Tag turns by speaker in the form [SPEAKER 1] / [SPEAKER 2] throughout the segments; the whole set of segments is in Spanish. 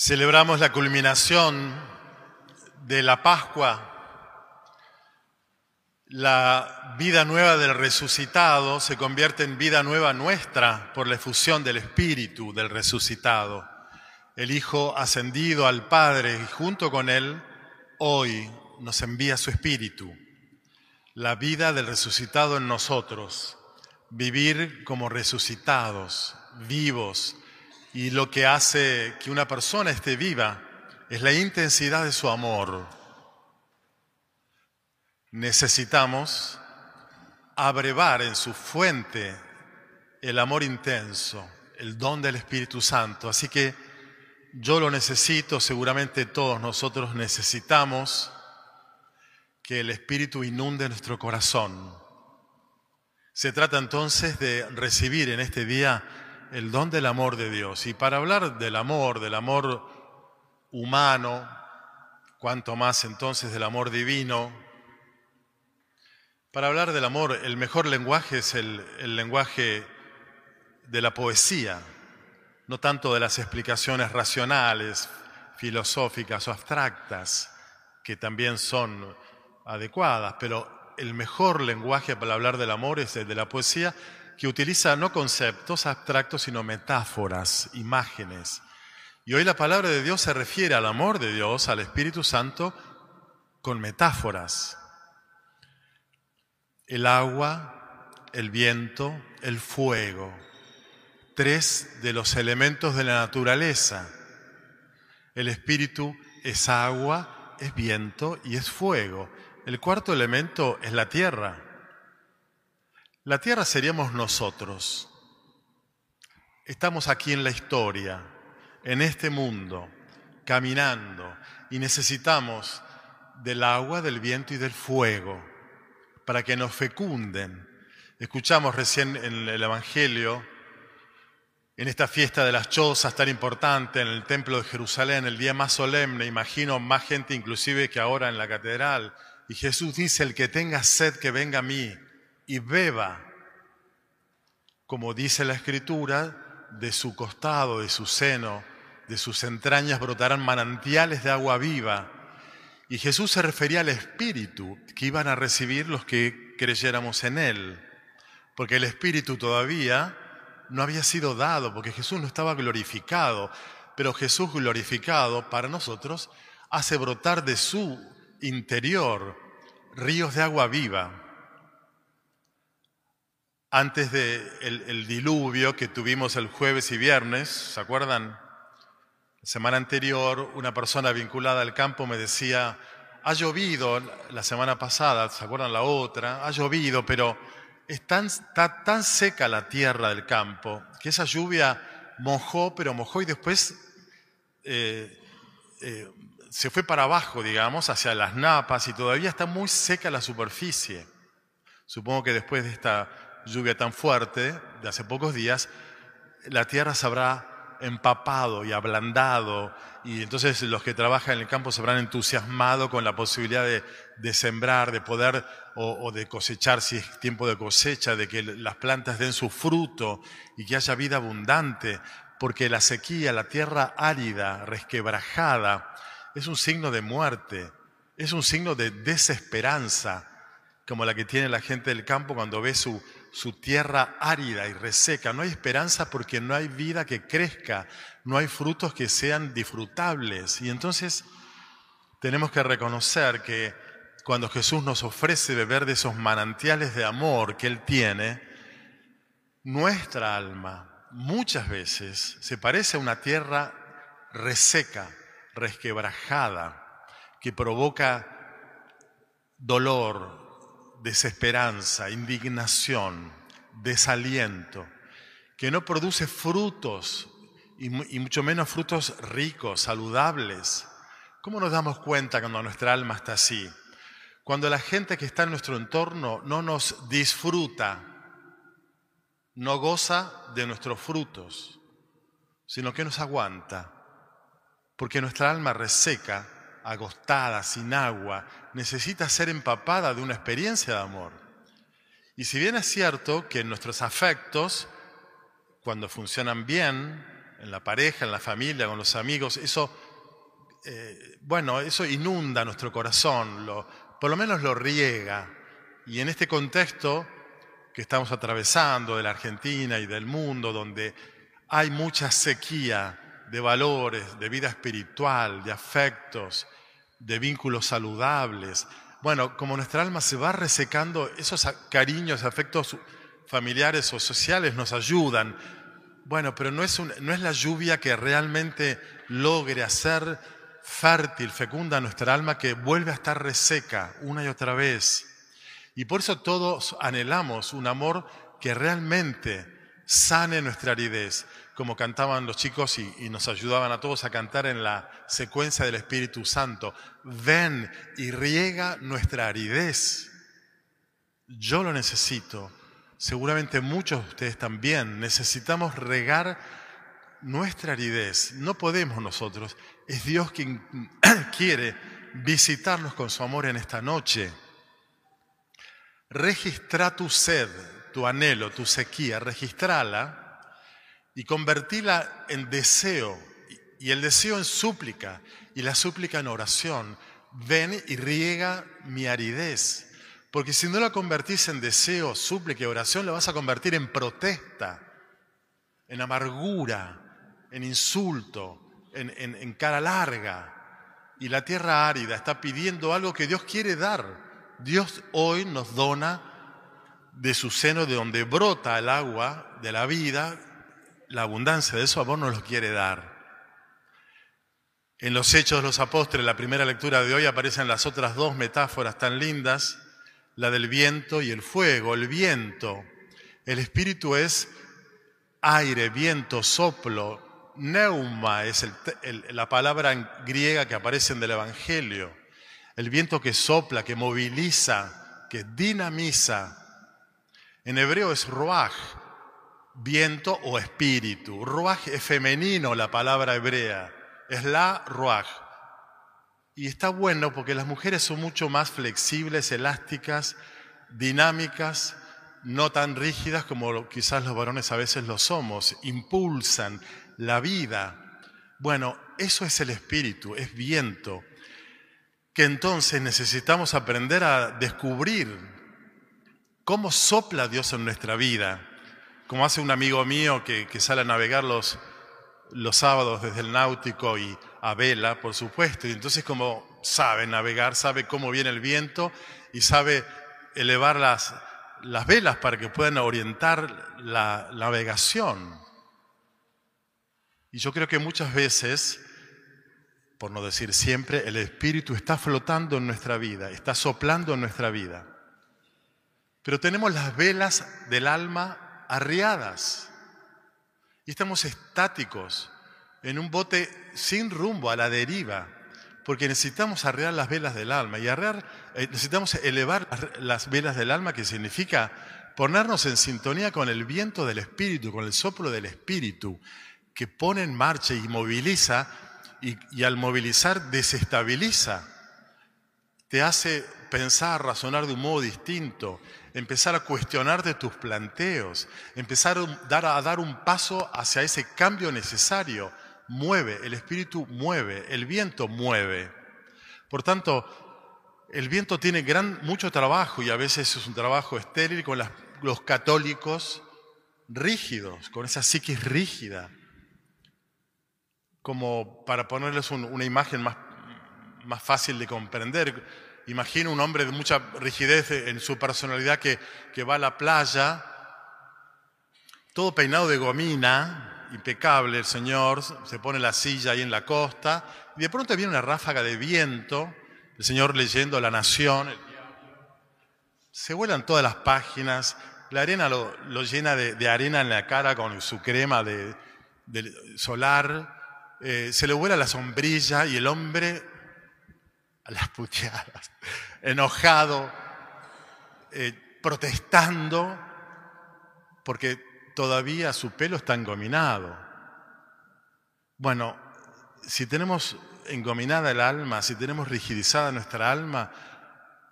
[SPEAKER 1] Celebramos la culminación de la Pascua. La vida nueva del resucitado se convierte en vida nueva nuestra por la efusión del Espíritu del resucitado. El Hijo ascendido al Padre y junto con Él hoy nos envía su Espíritu. La vida del resucitado en nosotros. Vivir como resucitados, vivos, y lo que hace que una persona esté viva es la intensidad de su amor. Necesitamos abrevar en su fuente el amor intenso, el don del Espíritu Santo. Así que yo lo necesito, seguramente todos nosotros necesitamos que el Espíritu inunde nuestro corazón. Se trata entonces de recibir en este día el don del amor de Dios. Y para hablar del amor, del amor humano, cuanto más entonces del amor divino, para hablar del amor, el mejor lenguaje es el, el lenguaje de la poesía, no tanto de las explicaciones racionales, filosóficas o abstractas, que también son adecuadas, pero el mejor lenguaje para hablar del amor es el de la poesía que utiliza no conceptos abstractos, sino metáforas, imágenes. Y hoy la palabra de Dios se refiere al amor de Dios, al Espíritu Santo, con metáforas. El agua, el viento, el fuego, tres de los elementos de la naturaleza. El Espíritu es agua, es viento y es fuego. El cuarto elemento es la tierra. La tierra seríamos nosotros. Estamos aquí en la historia, en este mundo, caminando, y necesitamos del agua, del viento y del fuego para que nos fecunden. Escuchamos recién en el Evangelio, en esta fiesta de las chozas tan importante, en el Templo de Jerusalén, el día más solemne, imagino más gente inclusive que ahora en la catedral, y Jesús dice, el que tenga sed, que venga a mí y beba, como dice la escritura, de su costado, de su seno, de sus entrañas brotarán manantiales de agua viva. Y Jesús se refería al Espíritu que iban a recibir los que creyéramos en Él, porque el Espíritu todavía no había sido dado, porque Jesús no estaba glorificado, pero Jesús glorificado para nosotros hace brotar de su interior ríos de agua viva antes del de el diluvio que tuvimos el jueves y viernes, ¿se acuerdan? La semana anterior, una persona vinculada al campo me decía, ha llovido la semana pasada, ¿se acuerdan la otra? Ha llovido, pero está tan seca la tierra del campo que esa lluvia mojó, pero mojó y después eh, eh, se fue para abajo, digamos, hacia las napas y todavía está muy seca la superficie. Supongo que después de esta lluvia tan fuerte de hace pocos días, la tierra se habrá empapado y ablandado y entonces los que trabajan en el campo se habrán entusiasmado con la posibilidad de, sembrar, de poder o, o, de cosechar si es tiempo de cosecha, de que las plantas den su fruto y que haya vida abundante, porque la sequía, la tierra árida, resquebrajada, es un signo de muerte, es un signo de desesperanza, como la que tiene la gente del campo cuando ve su, su tierra árida y reseca. No hay esperanza porque no hay vida que crezca, no hay frutos que sean disfrutables. Y entonces tenemos que reconocer que cuando Jesús nos ofrece beber de esos manantiales de amor que Él tiene, nuestra alma muchas veces se parece a una tierra reseca, resquebrajada, que provoca dolor, desesperanza, indignación, desaliento, que no produce frutos y, mucho menos frutos ricos, saludables. ¿Cómo nos damos cuenta cuando nuestra alma está así? Cuando la gente que está en nuestro entorno no nos disfruta, no goza de nuestros frutos, sino que nos aguanta, porque nuestra alma reseca agostada, sin agua, necesita ser empapada de una experiencia de amor. Y si bien es cierto que nuestros afectos, cuando funcionan bien, en la pareja, en la familia, con los amigos, eso, eh, bueno, eso inunda nuestro corazón, por lo menos lo riega. Y en este contexto que estamos atravesando de la Argentina y del mundo, donde hay mucha sequía de valores, de vida espiritual, de afectos, de vínculos saludables, bueno, como nuestra alma se va resecando, esos cariños, afectos familiares o sociales nos ayudan. Bueno, pero no es, no es la lluvia que realmente logre hacer fértil, fecunda nuestra alma, que vuelve a estar reseca una y otra vez. Y por eso todos anhelamos un amor que realmente sane nuestra aridez, como cantaban los chicos y, nos ayudaban a todos a cantar en la secuencia del Espíritu Santo. Ven y riega nuestra aridez. Yo lo necesito. Seguramente muchos de ustedes también. Necesitamos regar nuestra aridez. No podemos nosotros. Es Dios quien quiere visitarnos con su amor en esta noche. Registra tu sed, tu anhelo, tu sequía. Registrala y convertirla en deseo, y el deseo en súplica, y la súplica en oración. Ven y riega mi aridez. Porque si no la convertís en deseo, súplica y oración, la vas a convertir en protesta, en amargura, en insulto, en, en cara larga. Y la tierra árida está pidiendo algo que Dios quiere dar. Dios hoy nos dona de su seno, de donde brota el agua de la vida, la abundancia de su amor nos lo quiere dar. En los Hechos de los Apóstoles, la primera lectura de hoy, aparecen las otras dos metáforas tan lindas, la del viento y el fuego. El viento, el espíritu es aire, viento, soplo. Neuma es la palabra griega que aparece en el Evangelio. El viento que sopla, que moviliza, que dinamiza. En hebreo es ruach, viento o espíritu. Ruach es femenino la palabra hebrea, es la ruach. Y está bueno porque las mujeres son mucho más flexibles, elásticas, dinámicas, no tan rígidas como quizás los varones a veces lo somos, impulsan la vida. Bueno, eso es el espíritu, es viento, que entonces necesitamos aprender a descubrir cómo sopla Dios en nuestra vida como hace un amigo mío que, sale a navegar los, los sábados desde el náutico y a vela, por supuesto, y entonces como sabe navegar, sabe cómo viene el viento y sabe elevar las, las velas para que puedan orientar la navegación. Y yo creo que muchas veces, por no decir siempre, el Espíritu está flotando en nuestra vida, está soplando en nuestra vida. Pero tenemos las velas del alma arriadas. Y estamos estáticos en un bote sin rumbo, a la deriva, porque necesitamos arrear las velas del alma. Y arrear, eh, necesitamos elevar las velas del alma, que significa ponernos en sintonía con el viento del Espíritu, con el soplo del Espíritu, que pone en marcha y moviliza, y, y al movilizar desestabiliza, te hace pensar, razonar de un modo distinto, empezar a cuestionarte tus planteos, empezar a dar un paso hacia ese cambio necesario. Mueve, el espíritu mueve, el viento mueve. Por tanto, el viento tiene gran, mucho trabajo y a veces es un trabajo estéril con los católicos rígidos, con esa psiquis rígida. Como para ponerles una imagen más, más fácil de comprender, Imagino un hombre de mucha rigidez en su personalidad que, va a la playa, todo peinado de gomina, impecable el señor, se pone la silla ahí en la costa, y de pronto viene una ráfaga de viento, el señor leyendo La Nación, se vuelan todas las páginas, la arena lo, llena de, arena en la cara con su crema de, solar, eh, se le vuela la sombrilla y el hombre a las puteadas, enojado, eh, protestando, porque todavía su pelo está engominado. Bueno, si tenemos engominada el alma, si tenemos rigidizada nuestra alma,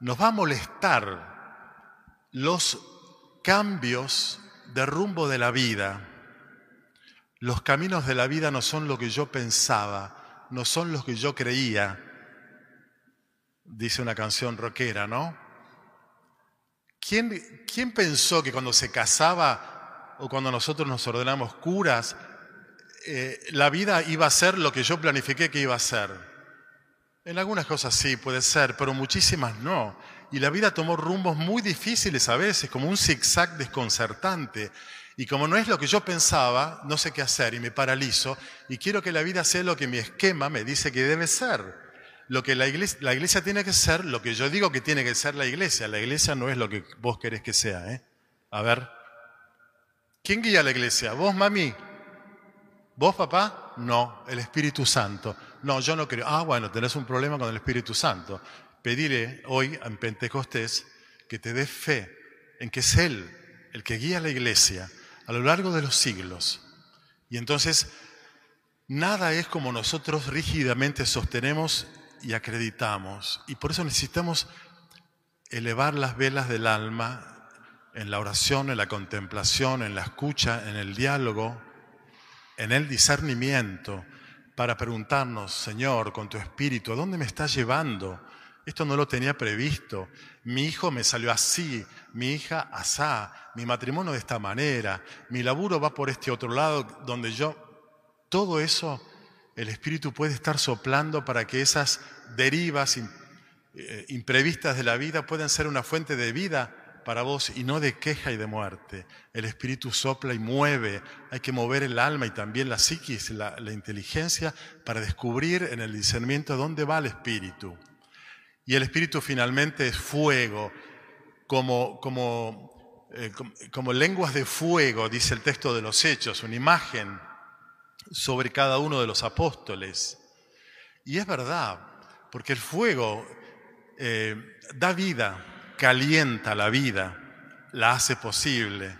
[SPEAKER 1] nos va a molestar los cambios de rumbo de la vida. Los caminos de la vida no son lo que yo pensaba, no son los que yo creía, dice una canción rockera, ¿no? ¿Quién, ¿Quién, pensó que cuando se casaba o cuando nosotros nos ordenamos curas, eh, la vida iba a ser lo que yo planifiqué que iba a ser? En algunas cosas sí, puede ser, pero muchísimas no. Y la vida tomó rumbos muy difíciles a veces, como un zigzag desconcertante. Y como no es lo que yo pensaba, no sé qué hacer y me paralizo y quiero que la vida sea lo que mi esquema me dice que debe ser. Lo que la iglesia, la iglesia tiene que ser, lo que yo digo que tiene que ser la iglesia. La iglesia no es lo que vos querés que sea. ¿eh? A ver, ¿quién guía la iglesia? ¿Vos, mami? ¿Vos, papá? No, el Espíritu Santo. No, yo no creo. Ah, bueno, tenés un problema con el Espíritu Santo. Pediré hoy en Pentecostés que te dé fe en que es Él el que guía la iglesia a lo largo de los siglos. Y entonces, nada es como nosotros rígidamente sostenemos y acreditamos. Y por eso necesitamos elevar las velas del alma en la oración, en la contemplación, en la escucha, en el diálogo, en el discernimiento, para preguntarnos, Señor, con tu espíritu, ¿a dónde me estás llevando? Esto no lo tenía previsto. Mi hijo me salió así, mi hija asá, mi matrimonio de esta manera, mi laburo va por este otro lado donde yo... Todo eso el Espíritu puede estar soplando para que esas derivas eh, imprevistas de la vida puedan ser una fuente de vida para vos y no de queja y de muerte. El Espíritu sopla y mueve. Hay que mover el alma y también la psiquis, la, inteligencia, para descubrir en el discernimiento dónde va el Espíritu. Y el Espíritu finalmente es fuego, como, eh, como, lenguas de fuego, dice el texto de los Hechos, una imagen sobre cada uno de los apóstoles. Y es verdad, porque el fuego eh, da vida, calienta la vida, la hace posible.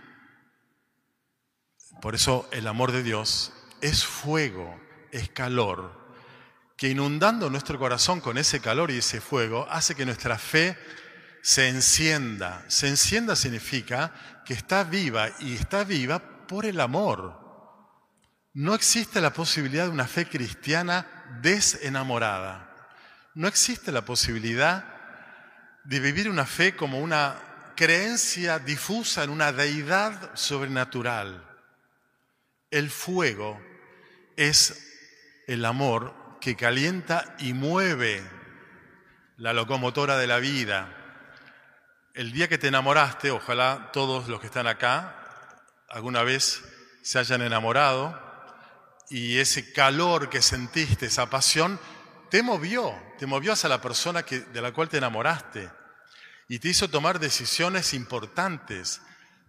[SPEAKER 1] Por eso el amor de Dios es fuego, es calor, que inundando nuestro corazón con ese calor y ese fuego hace que nuestra fe se encienda. Se encienda significa que está viva y está viva por el amor. No existe la posibilidad de una fe cristiana desenamorada. No existe la posibilidad de vivir una fe como una creencia difusa en una deidad sobrenatural. El fuego es el amor que calienta y mueve la locomotora de la vida. El día que te enamoraste, ojalá todos los que están acá alguna vez se hayan enamorado y ese calor que sentiste, esa pasión, te movió, te movió hacia la persona de la cual te enamoraste y te hizo tomar decisiones importantes.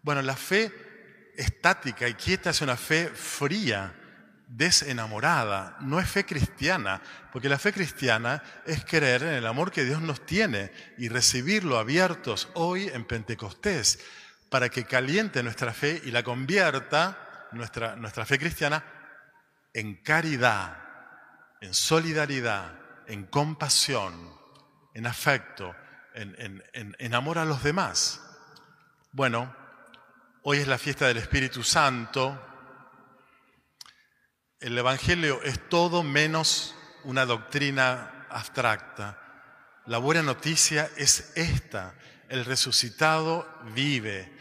[SPEAKER 1] Bueno, la fe estática y quieta es una fe fría, desenamorada, no es fe cristiana, porque la fe cristiana es creer en el amor que Dios nos tiene y recibirlo abiertos hoy en Pentecostés, para que caliente nuestra fe y la convierta, nuestra, nuestra fe cristiana, en caridad, en solidaridad, en compasión, en afecto, en, en amor a los demás. Bueno, hoy es la fiesta del Espíritu Santo, el Evangelio es todo menos una doctrina abstracta. La buena noticia es esta. El resucitado vive.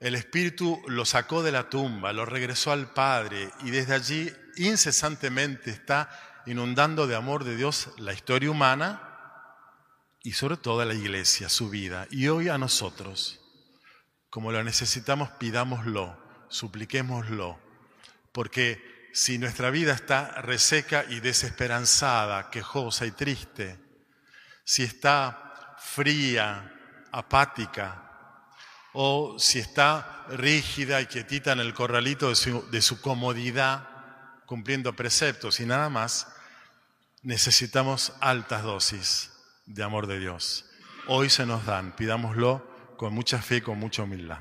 [SPEAKER 1] El Espíritu lo sacó de la tumba, lo regresó al Padre y desde allí incesantemente está inundando de amor de Dios la historia humana y sobre todo la iglesia, su vida. Y hoy a nosotros, como lo necesitamos, pidámoslo, supliquémoslo, porque si nuestra vida está reseca y desesperanzada, quejosa y triste, si está fría, apática, o si está rígida y quietita en el corralito de su comodidad, cumpliendo preceptos y nada más, necesitamos altas dosis de amor de Dios. Hoy se nos dan, pidámoslo con mucha fe y con mucha humildad.